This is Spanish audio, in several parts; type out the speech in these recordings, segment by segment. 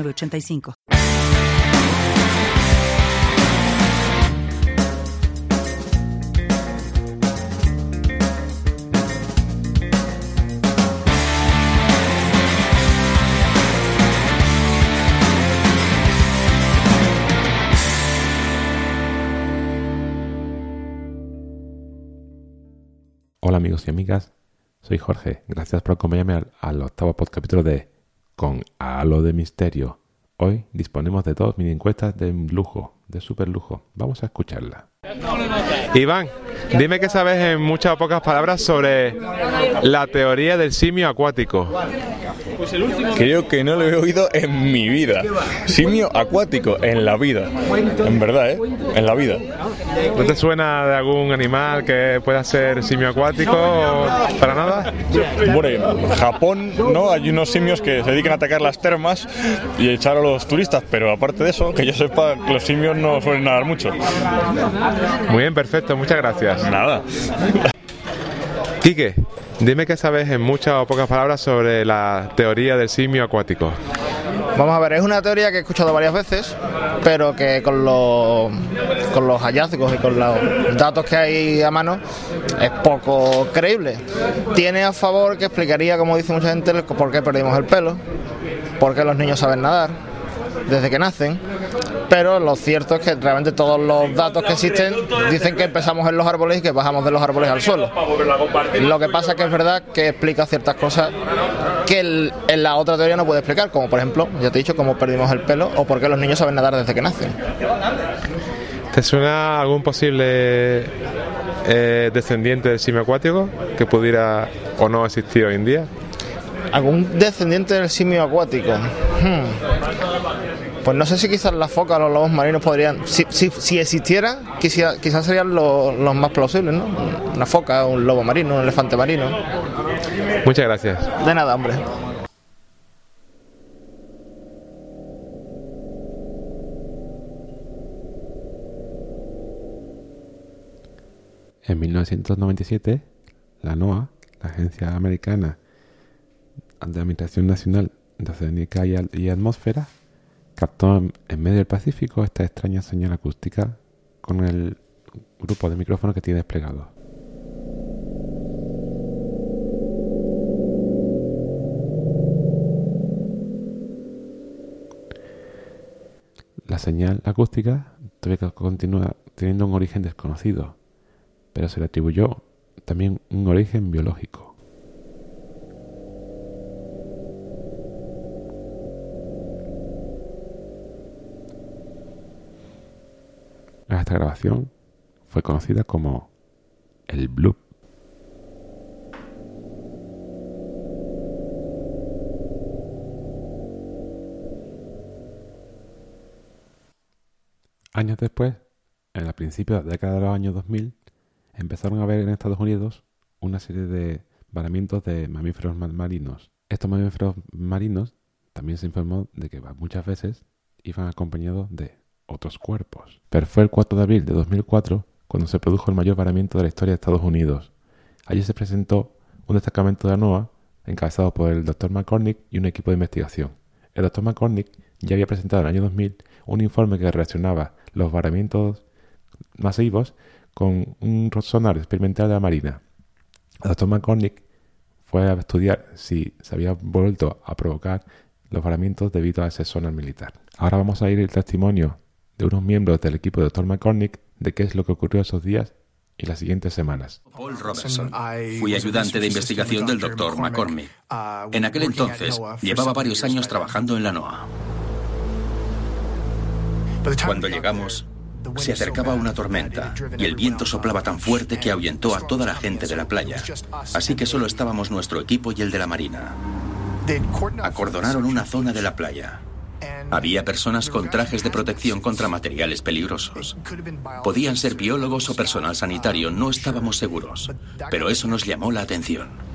85 Hola amigos y amigas, soy Jorge. Gracias por acompañarme al, al octavo capítulo de Con Halo de Misterio. Hoy disponemos de dos mini encuestas de lujo, de super lujo. Vamos a escucharla. Iván, dime qué sabes en muchas o pocas palabras sobre la teoría del simio acuático. Creo que no lo he oído en mi vida. Simio acuático, en la vida. En verdad, ¿eh? En la vida. ¿No te suena de algún animal que pueda ser simio acuático para nada? Bueno, en Japón, ¿no? Hay unos simios que se dedican a atacar las termas y echar a los turistas, pero aparte de eso, que yo sepa, los simios no suelen nadar mucho. Muy bien, perfecto, muchas gracias. Nada. Quique, dime qué sabes en muchas o pocas palabras sobre la teoría del simio acuático. Vamos a ver, es una teoría que he escuchado varias veces, pero que con los, con los hallazgos y con los datos que hay a mano es poco creíble. Tiene a favor que explicaría, como dice mucha gente, por qué perdimos el pelo, por qué los niños saben nadar desde que nacen, pero lo cierto es que realmente todos los datos que existen dicen que empezamos en los árboles y que bajamos de los árboles al suelo. Lo que pasa es que es verdad que explica ciertas cosas que el- en la otra teoría no puede explicar, como por ejemplo, ya te he dicho, cómo perdimos el pelo o por qué los niños saben nadar desde que nacen. ¿Te suena algún posible eh, descendiente del simio acuático que pudiera o no existir hoy en día? ¿Algún descendiente del simio acuático? Hmm. Pues no sé si quizás las focas o los lobos marinos podrían... Si, si, si existiera, quizá- quizás serían los, los más plausibles, ¿no? Una foca, un lobo marino, un elefante marino. Muchas gracias. De nada, hombre. En 1997, la NOAA, la Agencia Americana de Administración Nacional de Al- y Atmósfera, captó en, medio del Pacífico esta extraña señal acústica con el grupo de micrófonos que tiene desplegado. La señal acústica todavía continúa teniendo un origen desconocido, pero se le atribuyó también un origen biológico. Esta grabación fue conocida como el bloop. Años después, en el principio de la década de los años 2000, empezaron a ver en Estados Unidos una serie de varamientos de mamíferos ma- marinos. Estos mamíferos marinos también se informó de que muchas veces iban acompañados de otros cuerpos. Pero fue el 4 de abril de 2004 cuando se produjo el mayor varamiento de la historia de Estados Unidos. Allí se presentó un destacamento de la encabezado por el Dr. McCormick y un equipo de investigación. El Dr. McCormick ya había presentado en el año 2000 un informe que relacionaba los varamientos masivos con un sonar experimental de la Marina. El Dr. McCormick fue a estudiar si se había vuelto a provocar los varamientos debido a ese sonar militar. Ahora vamos a ir el testimonio de unos miembros del equipo de Dr. McCormick de qué es lo que ocurrió esos días y las siguientes semanas. Paul Robertson. Fui ayudante de investigación del Dr. McCormick. En aquel entonces llevaba varios años trabajando en la NOAA. Cuando llegamos, se acercaba una tormenta y el viento soplaba tan fuerte que ahuyentó a toda la gente de la playa. Así que solo estábamos nuestro equipo y el de la Marina. Acordonaron una zona de la playa. Había personas con trajes de protección contra materiales peligrosos. Podían ser biólogos o personal sanitario, no estábamos seguros, pero eso nos llamó la atención.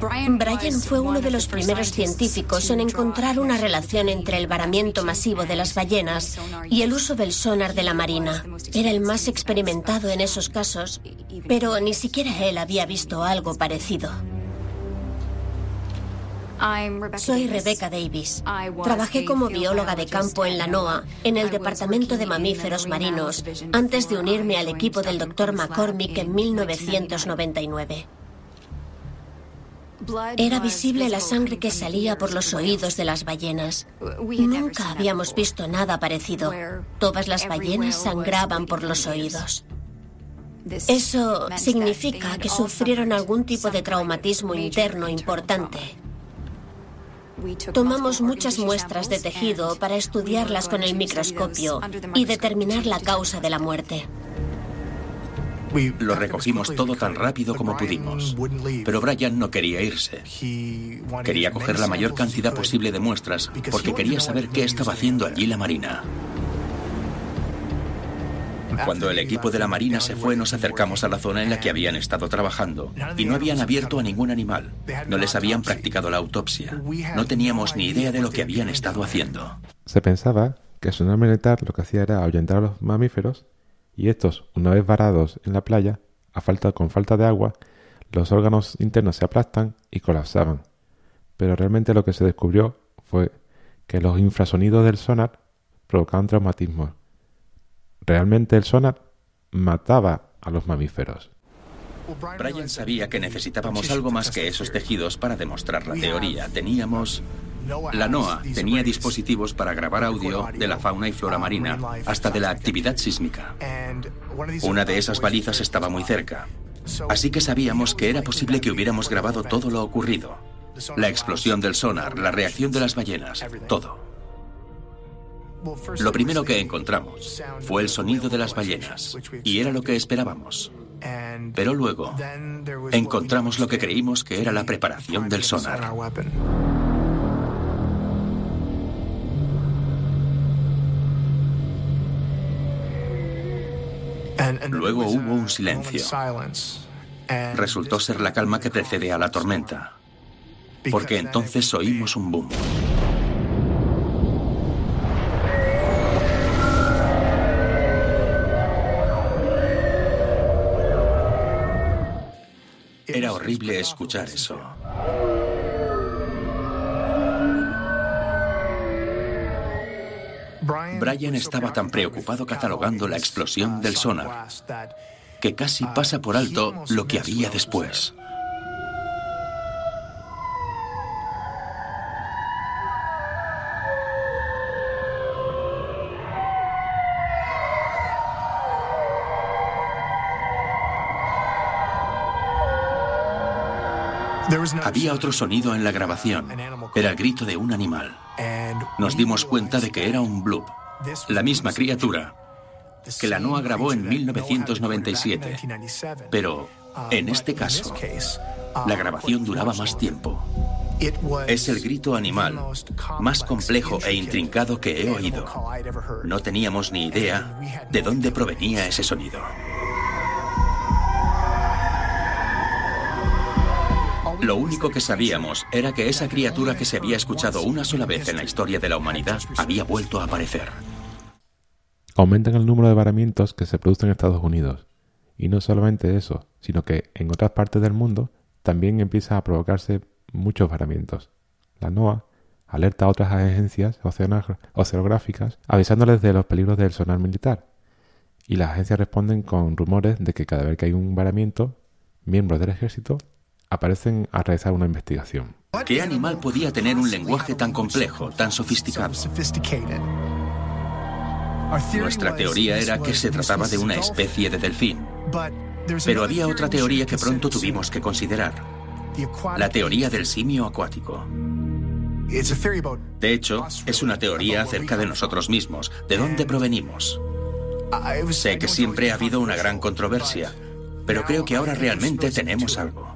Brian fue uno de los primeros científicos en encontrar una relación entre el varamiento masivo de las ballenas y el uso del sonar de la Marina. Era el más experimentado en esos casos, pero ni siquiera él había visto algo parecido. Soy Rebecca Davis. Trabajé como bióloga de campo en la NOAA, en el Departamento de Mamíferos Marinos, antes de unirme al equipo del Dr. McCormick en 1999. Era visible la sangre que salía por los oídos de las ballenas. Nunca habíamos visto nada parecido. Todas las ballenas sangraban por los oídos. Eso significa que sufrieron algún tipo de traumatismo interno importante. Tomamos muchas muestras de tejido para estudiarlas con el microscopio y determinar la causa de la muerte. Lo recogimos todo tan rápido como pudimos. Pero Brian no quería irse. Quería coger la mayor cantidad posible de muestras porque quería saber qué estaba haciendo allí la Marina. Cuando el equipo de la Marina se fue, nos acercamos a la zona en la que habían estado trabajando y no habían abierto a ningún animal. No les habían practicado la autopsia. No teníamos ni idea de lo que habían estado haciendo. Se pensaba que el sonar militar lo que hacía era ahuyentar a los mamíferos y estos, una vez varados en la playa, a falta, con falta de agua, los órganos internos se aplastan y colapsaban. Pero realmente lo que se descubrió fue que los infrasonidos del sonar provocaban traumatismos Realmente el sonar mataba a los mamíferos. Brian sabía que necesitábamos algo más que esos tejidos para demostrar la teoría. Teníamos... La NOAA tenía dispositivos para grabar audio de la fauna y flora marina, hasta de la actividad sísmica. Una de esas balizas estaba muy cerca, así que sabíamos que era posible que hubiéramos grabado todo lo ocurrido. La explosión del sonar, la reacción de las ballenas, todo. Lo primero que encontramos fue el sonido de las ballenas, y era lo que esperábamos. Pero luego encontramos lo que creímos que era la preparación del sonar. Luego hubo un silencio. Resultó ser la calma que precede a la tormenta, porque entonces oímos un boom. Era horrible escuchar eso. Brian estaba tan preocupado catalogando la explosión del sonar que casi pasa por alto lo que había después. Había otro sonido en la grabación. Era el grito de un animal. Nos dimos cuenta de que era un bloop, la misma criatura que la NOAA grabó en 1997. Pero, en este caso, la grabación duraba más tiempo. Es el grito animal más complejo e intrincado que he oído. No teníamos ni idea de dónde provenía ese sonido. Lo único que sabíamos era que esa criatura que se había escuchado una sola vez en la historia de la humanidad había vuelto a aparecer. Aumentan el número de varamientos que se producen en Estados Unidos. Y no solamente eso, sino que en otras partes del mundo también empiezan a provocarse muchos varamientos. La NOAA alerta a otras agencias oceanográficas avisándoles de los peligros del sonar militar. Y las agencias responden con rumores de que cada vez que hay un varamiento, miembros del ejército aparecen a realizar una investigación. ¿Qué animal podía tener un lenguaje tan complejo, tan sofisticado? Nuestra teoría era que se trataba de una especie de delfín. Pero había otra teoría que pronto tuvimos que considerar. La teoría del simio acuático. De hecho, es una teoría acerca de nosotros mismos, de dónde provenimos. Sé que siempre ha habido una gran controversia, pero creo que ahora realmente tenemos algo.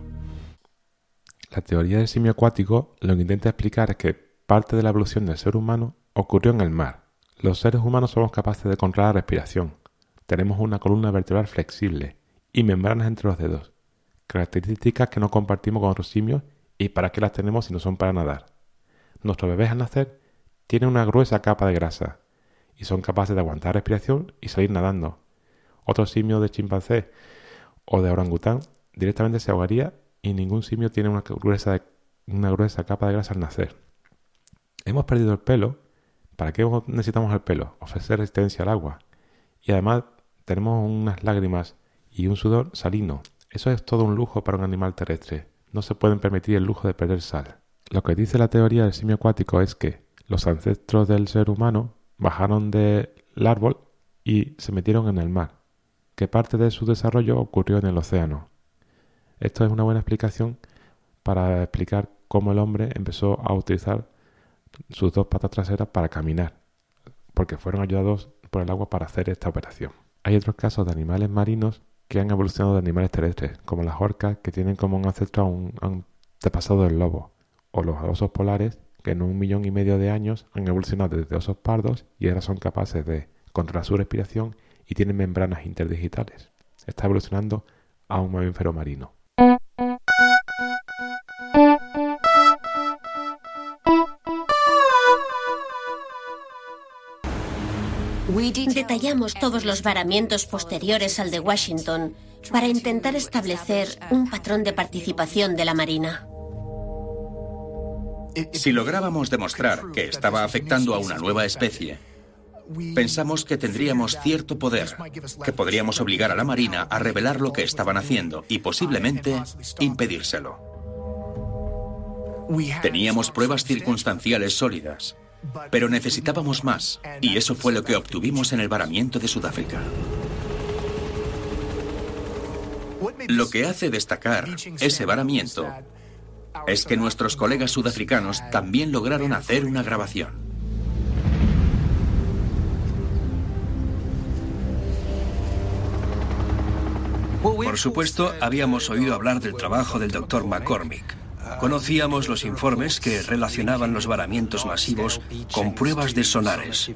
La teoría del simio acuático lo que intenta explicar es que parte de la evolución del ser humano ocurrió en el mar. Los seres humanos somos capaces de controlar la respiración. Tenemos una columna vertebral flexible y membranas entre los dedos, características que no compartimos con otros simios y para qué las tenemos si no son para nadar. Nuestros bebés al nacer tienen una gruesa capa de grasa y son capaces de aguantar respiración y salir nadando. Otros simios de chimpancé o de orangután directamente se ahogaría y ningún simio tiene una gruesa, capa de grasa al nacer. Hemos perdido el pelo. ¿Para qué necesitamos el pelo? Ofrecer resistencia al agua. Y además tenemos unas lágrimas y un sudor salino. Eso es todo un lujo para un animal terrestre. No se pueden permitir el lujo de perder sal. Lo que dice la teoría del simio acuático es que los ancestros del ser humano bajaron del árbol y se metieron en el mar, que parte de su desarrollo ocurrió en el océano. Esto es una buena explicación para explicar cómo el hombre empezó a utilizar sus dos patas traseras para caminar, porque fueron ayudados por el agua para hacer esta operación. Hay otros casos de animales marinos que han evolucionado de animales terrestres, como las orcas, que tienen como un ancestro a un antepasado del lobo, o los osos polares, que en un millón y medio de años han evolucionado desde osos pardos y ahora son capaces de controlar su respiración y tienen membranas interdigitales. Está evolucionando a un mamífero marino. Detallamos todos los varamientos posteriores al de Washington para intentar establecer un patrón de participación de la Marina. Si lográbamos demostrar que estaba afectando a una nueva especie, pensamos que tendríamos cierto poder, que podríamos obligar a la Marina a revelar lo que estaban haciendo y posiblemente impedírselo. Teníamos pruebas circunstanciales sólidas, pero necesitábamos más, y eso fue lo que obtuvimos en el varamiento de Sudáfrica. Lo que hace destacar ese varamiento es que nuestros colegas sudafricanos también lograron hacer una grabación. Por supuesto, habíamos oído hablar del trabajo del doctor McCormick. Conocíamos los informes que relacionaban los varamientos masivos con pruebas de sonares.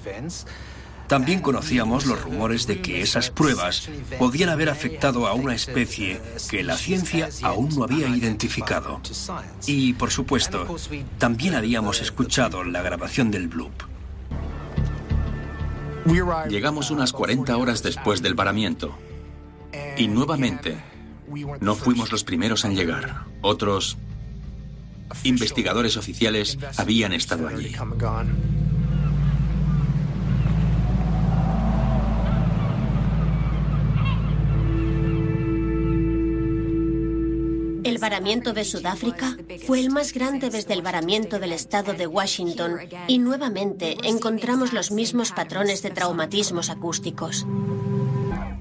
También conocíamos los rumores de que esas pruebas podían haber afectado a una especie que la ciencia aún no había identificado. Y, por supuesto, también habíamos escuchado la grabación del bloop. Llegamos unas 40 horas después del varamiento. Y nuevamente, no fuimos los primeros en llegar. Otros investigadores oficiales habían estado allí. El varamiento de Sudáfrica fue el más grande desde el varamiento del estado de Washington y nuevamente encontramos los mismos patrones de traumatismos acústicos.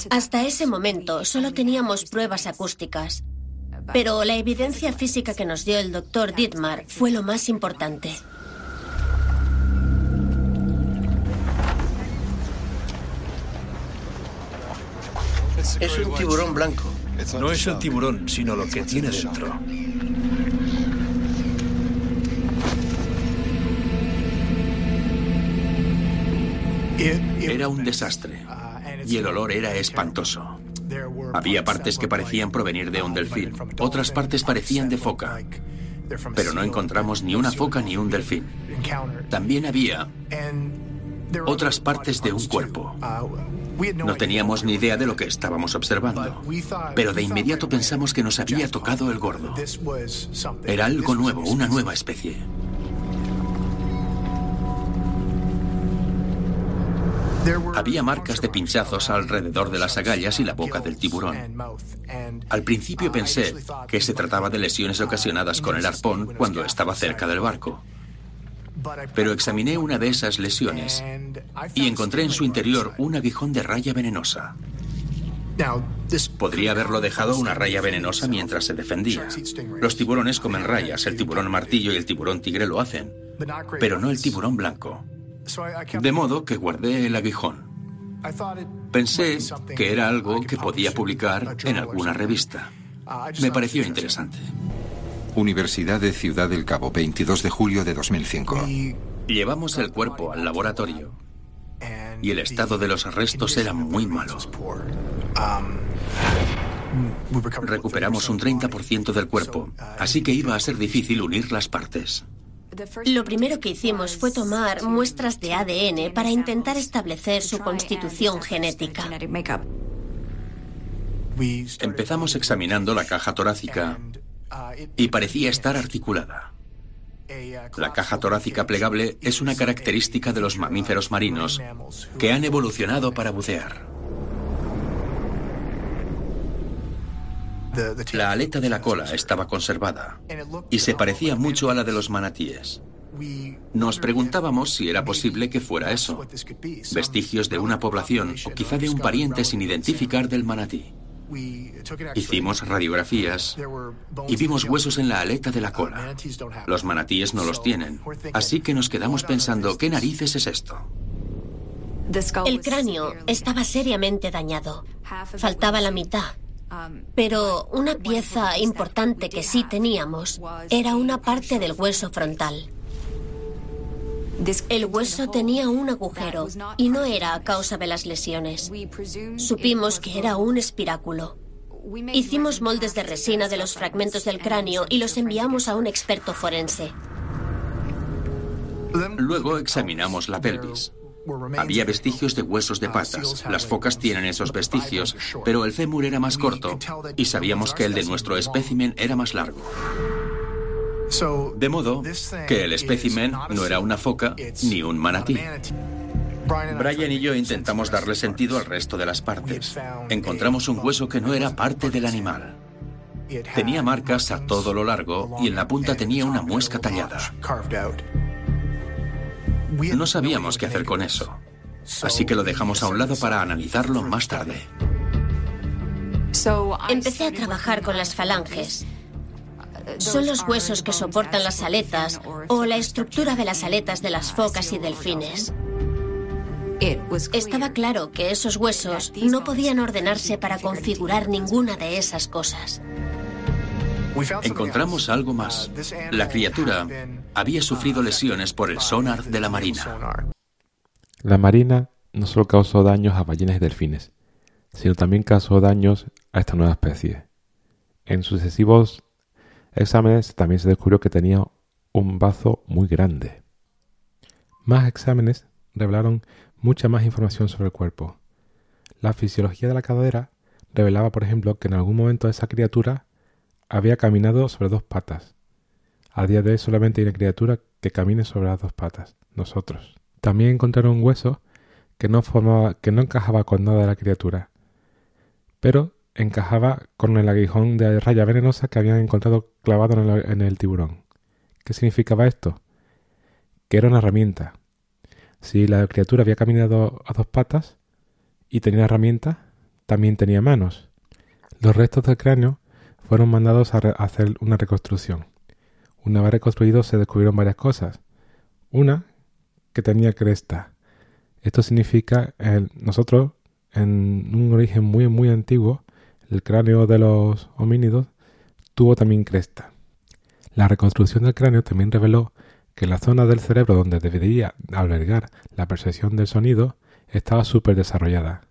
Hasta ese momento solo teníamos pruebas acústicas, pero la evidencia física que nos dio el doctor Dietmar fue lo más importante. Es un tiburón blanco. No es el tiburón, sino lo que tiene dentro. Era un desastre y el olor era espantoso. Había partes que parecían provenir de un delfín, otras partes parecían de foca, pero no encontramos ni una foca ni un delfín. También había otras partes de un cuerpo. No teníamos ni idea de lo que estábamos observando, pero de inmediato pensamos que nos había tocado el gordo. Era algo nuevo, una nueva especie. Había marcas de pinchazos alrededor de las agallas y la boca del tiburón. Al principio pensé que se trataba de lesiones ocasionadas con el arpón cuando estaba cerca del barco. Pero examiné una de esas lesiones y encontré en su interior un aguijón de raya venenosa. Podría haberlo dejado una raya venenosa mientras se defendía. Los tiburones comen rayas, el tiburón martillo y el tiburón tigre lo hacen, pero no el tiburón blanco. De modo que guardé el aguijón. Pensé que era algo que podía publicar en alguna revista. Me pareció interesante. Universidad de Ciudad del Cabo, 22 de julio de 2005. Llevamos el cuerpo al laboratorio y el estado de los restos era muy malo. Recuperamos un 30% del cuerpo, así que iba a ser difícil unir las partes. Lo primero que hicimos fue tomar muestras de ADN para intentar establecer su constitución genética. Empezamos examinando la caja torácica y parecía estar articulada. La caja torácica plegable es una característica de los mamíferos marinos que han evolucionado para bucear. La aleta de la cola estaba conservada y se parecía mucho a la de los manatíes. Nos preguntábamos si era posible que fuera eso, vestigios de una población o quizá de un pariente sin identificar del manatí. Hicimos radiografías y vimos huesos en la aleta de la cola. Los manatíes no los tienen, así que nos quedamos pensando, ¿qué narices es esto? El cráneo estaba seriamente dañado. Faltaba la mitad. Pero una pieza importante que sí teníamos era una parte del hueso frontal. El hueso tenía un agujero y no era a causa de las lesiones. Supimos que era un espiráculo. Hicimos moldes de resina de los fragmentos del cráneo y los enviamos a un experto forense. Luego examinamos la pelvis. Había vestigios de huesos de patas. Las focas tienen esos vestigios, pero el fémur era más corto y sabíamos que el de nuestro espécimen era más largo. De modo que el espécimen no era una foca ni un manatí. Brian y yo intentamos darle sentido al resto de las partes. Encontramos un hueso que no era parte del animal. Tenía marcas a todo lo largo y en la punta tenía una muesca tallada. No sabíamos qué hacer con eso, así que lo dejamos a un lado para analizarlo más tarde. Empecé a trabajar con las falanges. Son los huesos que soportan las aletas o la estructura de las aletas de las focas y delfines. Estaba claro que esos huesos no podían ordenarse para configurar ninguna de esas cosas. Encontramos algo más. La criatura había sufrido lesiones por el sonar de la Marina. La Marina no solo causó daños a ballenas y delfines, sino también causó daños a esta nueva especie. En sucesivos exámenes también se descubrió que tenía un bazo muy grande. Más exámenes revelaron mucha más información sobre el cuerpo. La fisiología de la cadera revelaba, por ejemplo, que en algún momento esa criatura había caminado sobre dos patas. A día de hoy solamente hay una criatura que camine sobre las dos patas, nosotros. También encontraron un hueso que no formaba, que no encajaba con nada de la criatura, pero encajaba con el aguijón de raya venenosa que habían encontrado clavado en el, en el tiburón. ¿Qué significaba esto? Que era una herramienta. Si la criatura había caminado a dos patas y tenía herramienta, también tenía manos. Los restos del cráneo fueron mandados a, hacer una reconstrucción. Una vez reconstruido se descubrieron varias cosas. Una, que tenía cresta. Esto significa, el, nosotros, en un origen muy, muy antiguo, el cráneo de los homínidos tuvo también cresta. La reconstrucción del cráneo también reveló que la zona del cerebro donde debería albergar la percepción del sonido estaba súper desarrollada.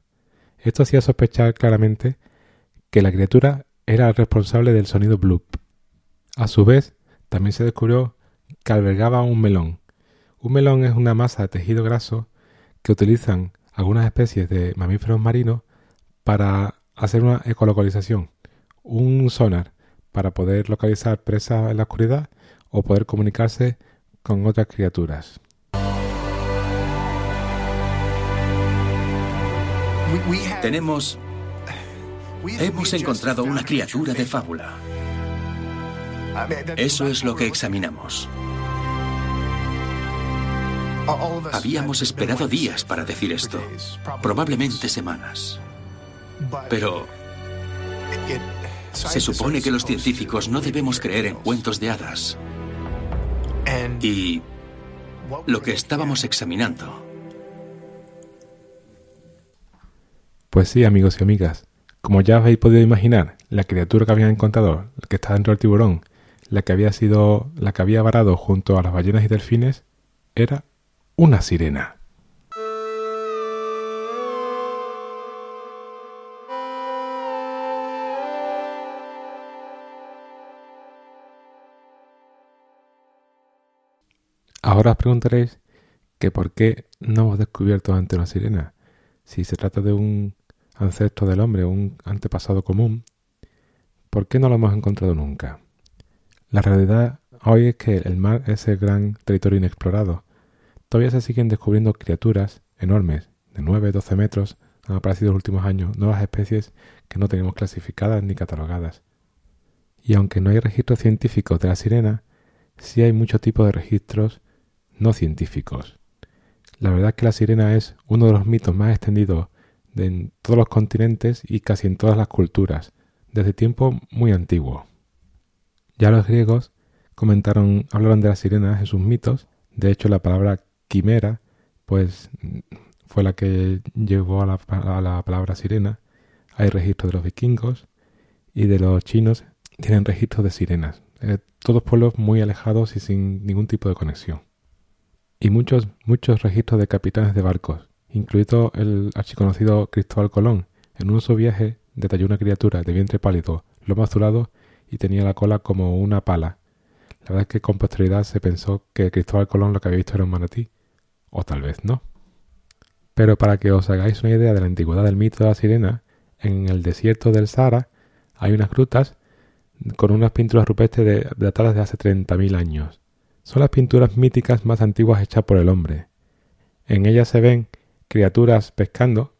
Esto hacía sospechar claramente que la criatura era responsable del sonido bloop. A su vez, también se descubrió que albergaba un melón. Un melón es una masa de tejido graso que utilizan algunas especies de mamíferos marinos para hacer una ecolocalización, un sonar para poder localizar presas en la oscuridad o poder comunicarse con otras criaturas. Tenemos Hemos encontrado una criatura de fábula. Eso es lo que examinamos. Habíamos esperado días para decir esto, probablemente semanas. Pero se supone que los científicos no debemos creer en cuentos de hadas. Y lo que estábamos examinando. Pues sí, amigos y amigas. Como ya habéis podido imaginar, la criatura que habían encontrado, que estaba dentro del tiburón, la que había sido, la que había varado junto a las ballenas y delfines, era una sirena. Ahora os preguntaréis que por qué no hemos descubierto ante una sirena. Si se trata de un ancestro del hombre, un antepasado común, ¿por qué no lo hemos encontrado nunca? La realidad hoy es que el mar es el gran territorio inexplorado. Todavía se siguen descubriendo criaturas enormes, de 9-12 metros, han aparecido en los últimos años nuevas especies que no tenemos clasificadas ni catalogadas. Y aunque no hay registros científicos de la sirena, sí hay muchos tipos de registros no científicos. La verdad es que la sirena es uno de los mitos más extendidos en todos los continentes y casi en todas las culturas, desde tiempo muy antiguo. Ya los griegos comentaron, hablaron de las sirenas en sus mitos, de hecho la palabra quimera pues fue la que llevó a la, palabra sirena. Hay registros de los vikingos y de los chinos tienen registros de sirenas. Eh, todos pueblos muy alejados y sin ningún tipo de conexión y muchos, muchos registros de capitanes de barcos, incluido el archiconocido Cristóbal Colón. En un su viaje detalló una criatura de vientre pálido, lomo azulado y tenía la cola como una pala. La verdad es que con posterioridad se pensó que Cristóbal Colón lo que había visto era un manatí, o tal vez no. Pero para que os hagáis una idea de la antigüedad del mito de la sirena, en el desierto del Sahara hay unas grutas con unas pinturas rupestres datadas de hace 30.000 años. Son las pinturas míticas más antiguas hechas por el hombre. En ellas se ven criaturas pescando,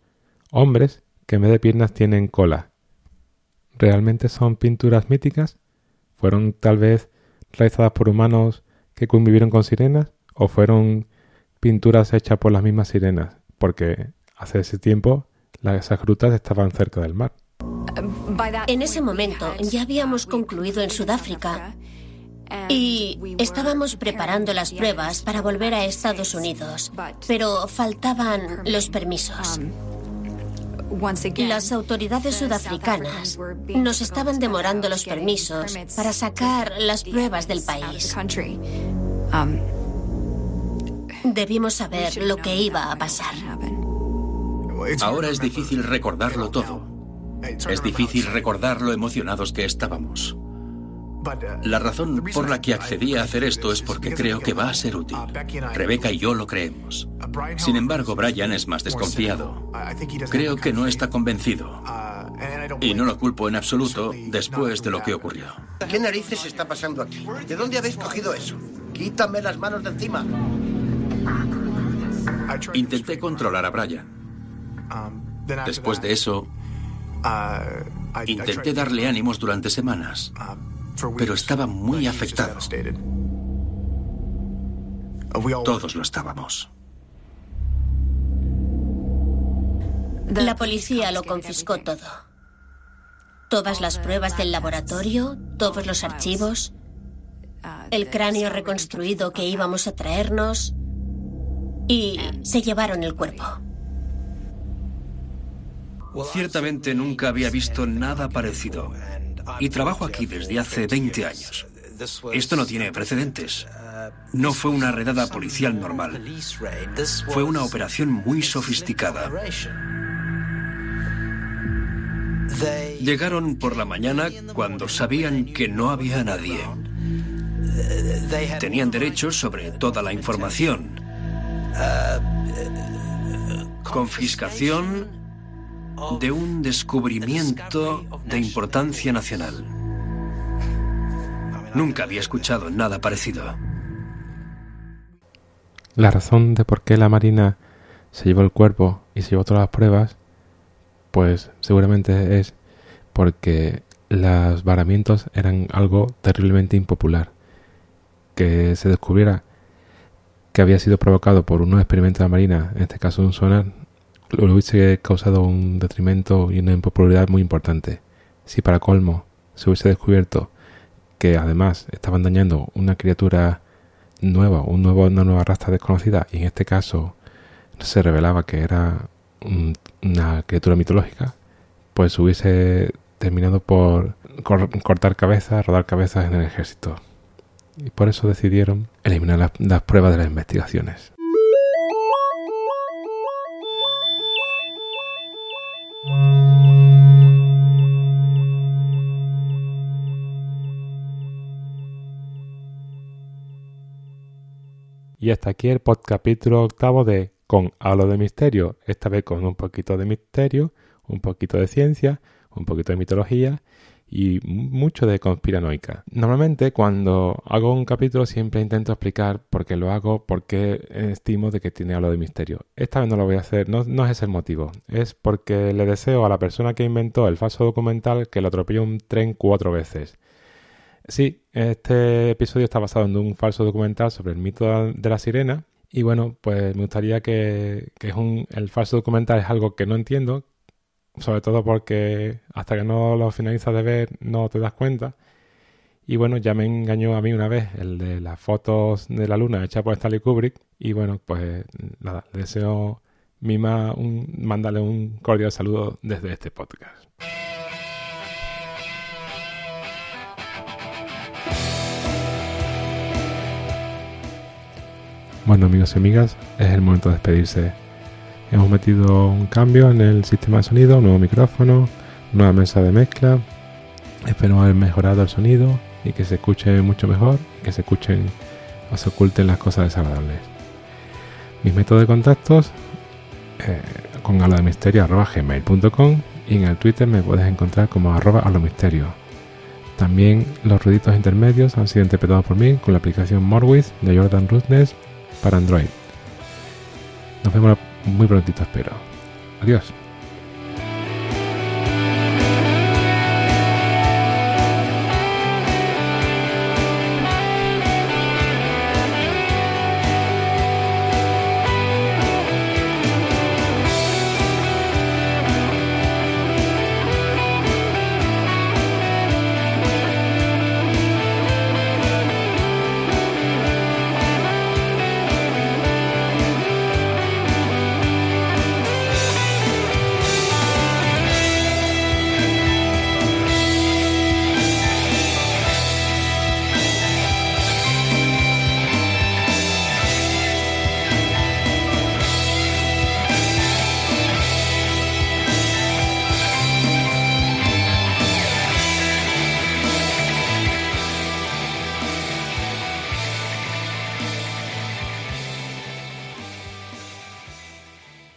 hombres que en vez de piernas tienen cola. ¿Realmente son pinturas míticas? ¿Fueron tal vez realizadas por humanos que convivieron con sirenas? ¿O fueron pinturas hechas por las mismas sirenas? Porque hace ese tiempo esas grutas estaban cerca del mar. En ese momento ya habíamos concluido en Sudáfrica y estábamos preparando las pruebas para volver a Estados Unidos, pero faltaban los permisos. Las autoridades sudafricanas nos estaban demorando los permisos para sacar las pruebas del país. Debimos saber lo que iba a pasar. Ahora es difícil recordarlo todo. Es difícil recordar lo emocionados que estábamos. La razón por la que accedí a hacer esto es porque creo que va a ser útil. Rebecca y yo lo creemos. Sin embargo, Brian es más desconfiado. Creo que no está convencido. Y no lo culpo en absoluto después de lo que ocurrió. ¿Qué narices está pasando aquí? ¿De dónde habéis cogido eso? Quítame las manos de encima. Intenté controlar a Brian. Después de eso, intenté darle ánimos durante semanas pero estaba muy afectado. Todos lo estábamos. La policía lo confiscó todo. Todas las pruebas del laboratorio, todos los archivos, el cráneo reconstruido que íbamos a traernos y se llevaron el cuerpo. Ciertamente nunca había visto nada parecido y trabajo aquí desde hace 20 años. Esto no tiene precedentes. No fue una redada policial normal. Fue una operación muy sofisticada. Llegaron por la mañana cuando sabían que no había nadie. Tenían derechos sobre toda la información. Confiscación de un descubrimiento de importancia nacional. Nunca había escuchado nada parecido. La razón de por qué la Marina se llevó el cuerpo y se llevó todas las pruebas, pues seguramente es porque los varamientos eran algo terriblemente impopular. Que se descubriera que había sido provocado por unos experimentos de la Marina, en este caso un sonar, lo hubiese causado un detrimento y una impopularidad muy importante. Si para colmo se hubiese descubierto que además estaban dañando una criatura nueva, un nuevo, una nueva raza desconocida, y en este caso se revelaba que era una criatura mitológica, pues hubiese terminado por cortar cabezas, rodar cabezas en el ejército. y por eso decidieron eliminar las pruebas de las investigaciones. Y hasta aquí el capítulo octavo de Con Halo de Misterio, esta vez con un poquito de misterio, un poquito de ciencia, un poquito de mitología y mucho de conspiranoica. Normalmente cuando hago un capítulo siempre intento explicar por qué lo hago, por qué estimo de que tiene algo de misterio. Esta vez no lo voy a hacer, no, es ese el motivo, es porque le deseo a la persona que inventó el falso documental que lo atropelle un tren cuatro veces. Sí, este episodio está basado en un falso documental sobre el mito de la sirena. Y bueno, pues me gustaría que, el falso documental es algo que no entiendo, sobre todo porque hasta que no lo finalizas de ver no te das cuenta. Y bueno, ya me engañó a mí una vez el de las fotos de la luna hechas por Stanley Kubrick. Y bueno, pues nada, le deseo Mima un, mandarle un cordial saludo desde este podcast. Bueno amigos y amigas, es el momento de despedirse. Hemos metido un cambio en el sistema de sonido, un nuevo micrófono, nueva mesa de mezcla. Espero haber mejorado el sonido y que se escuche mucho mejor, que se escuchen o se oculten las cosas desagradables. Mis métodos de contactos eh, con gmail.com y en el Twitter me puedes encontrar como arroba misterio. También los ruiditos intermedios han sido interpretados por mí con la aplicación Morwith de Jordan Rudness para Android. Nos vemos muy prontito, espero. Adiós.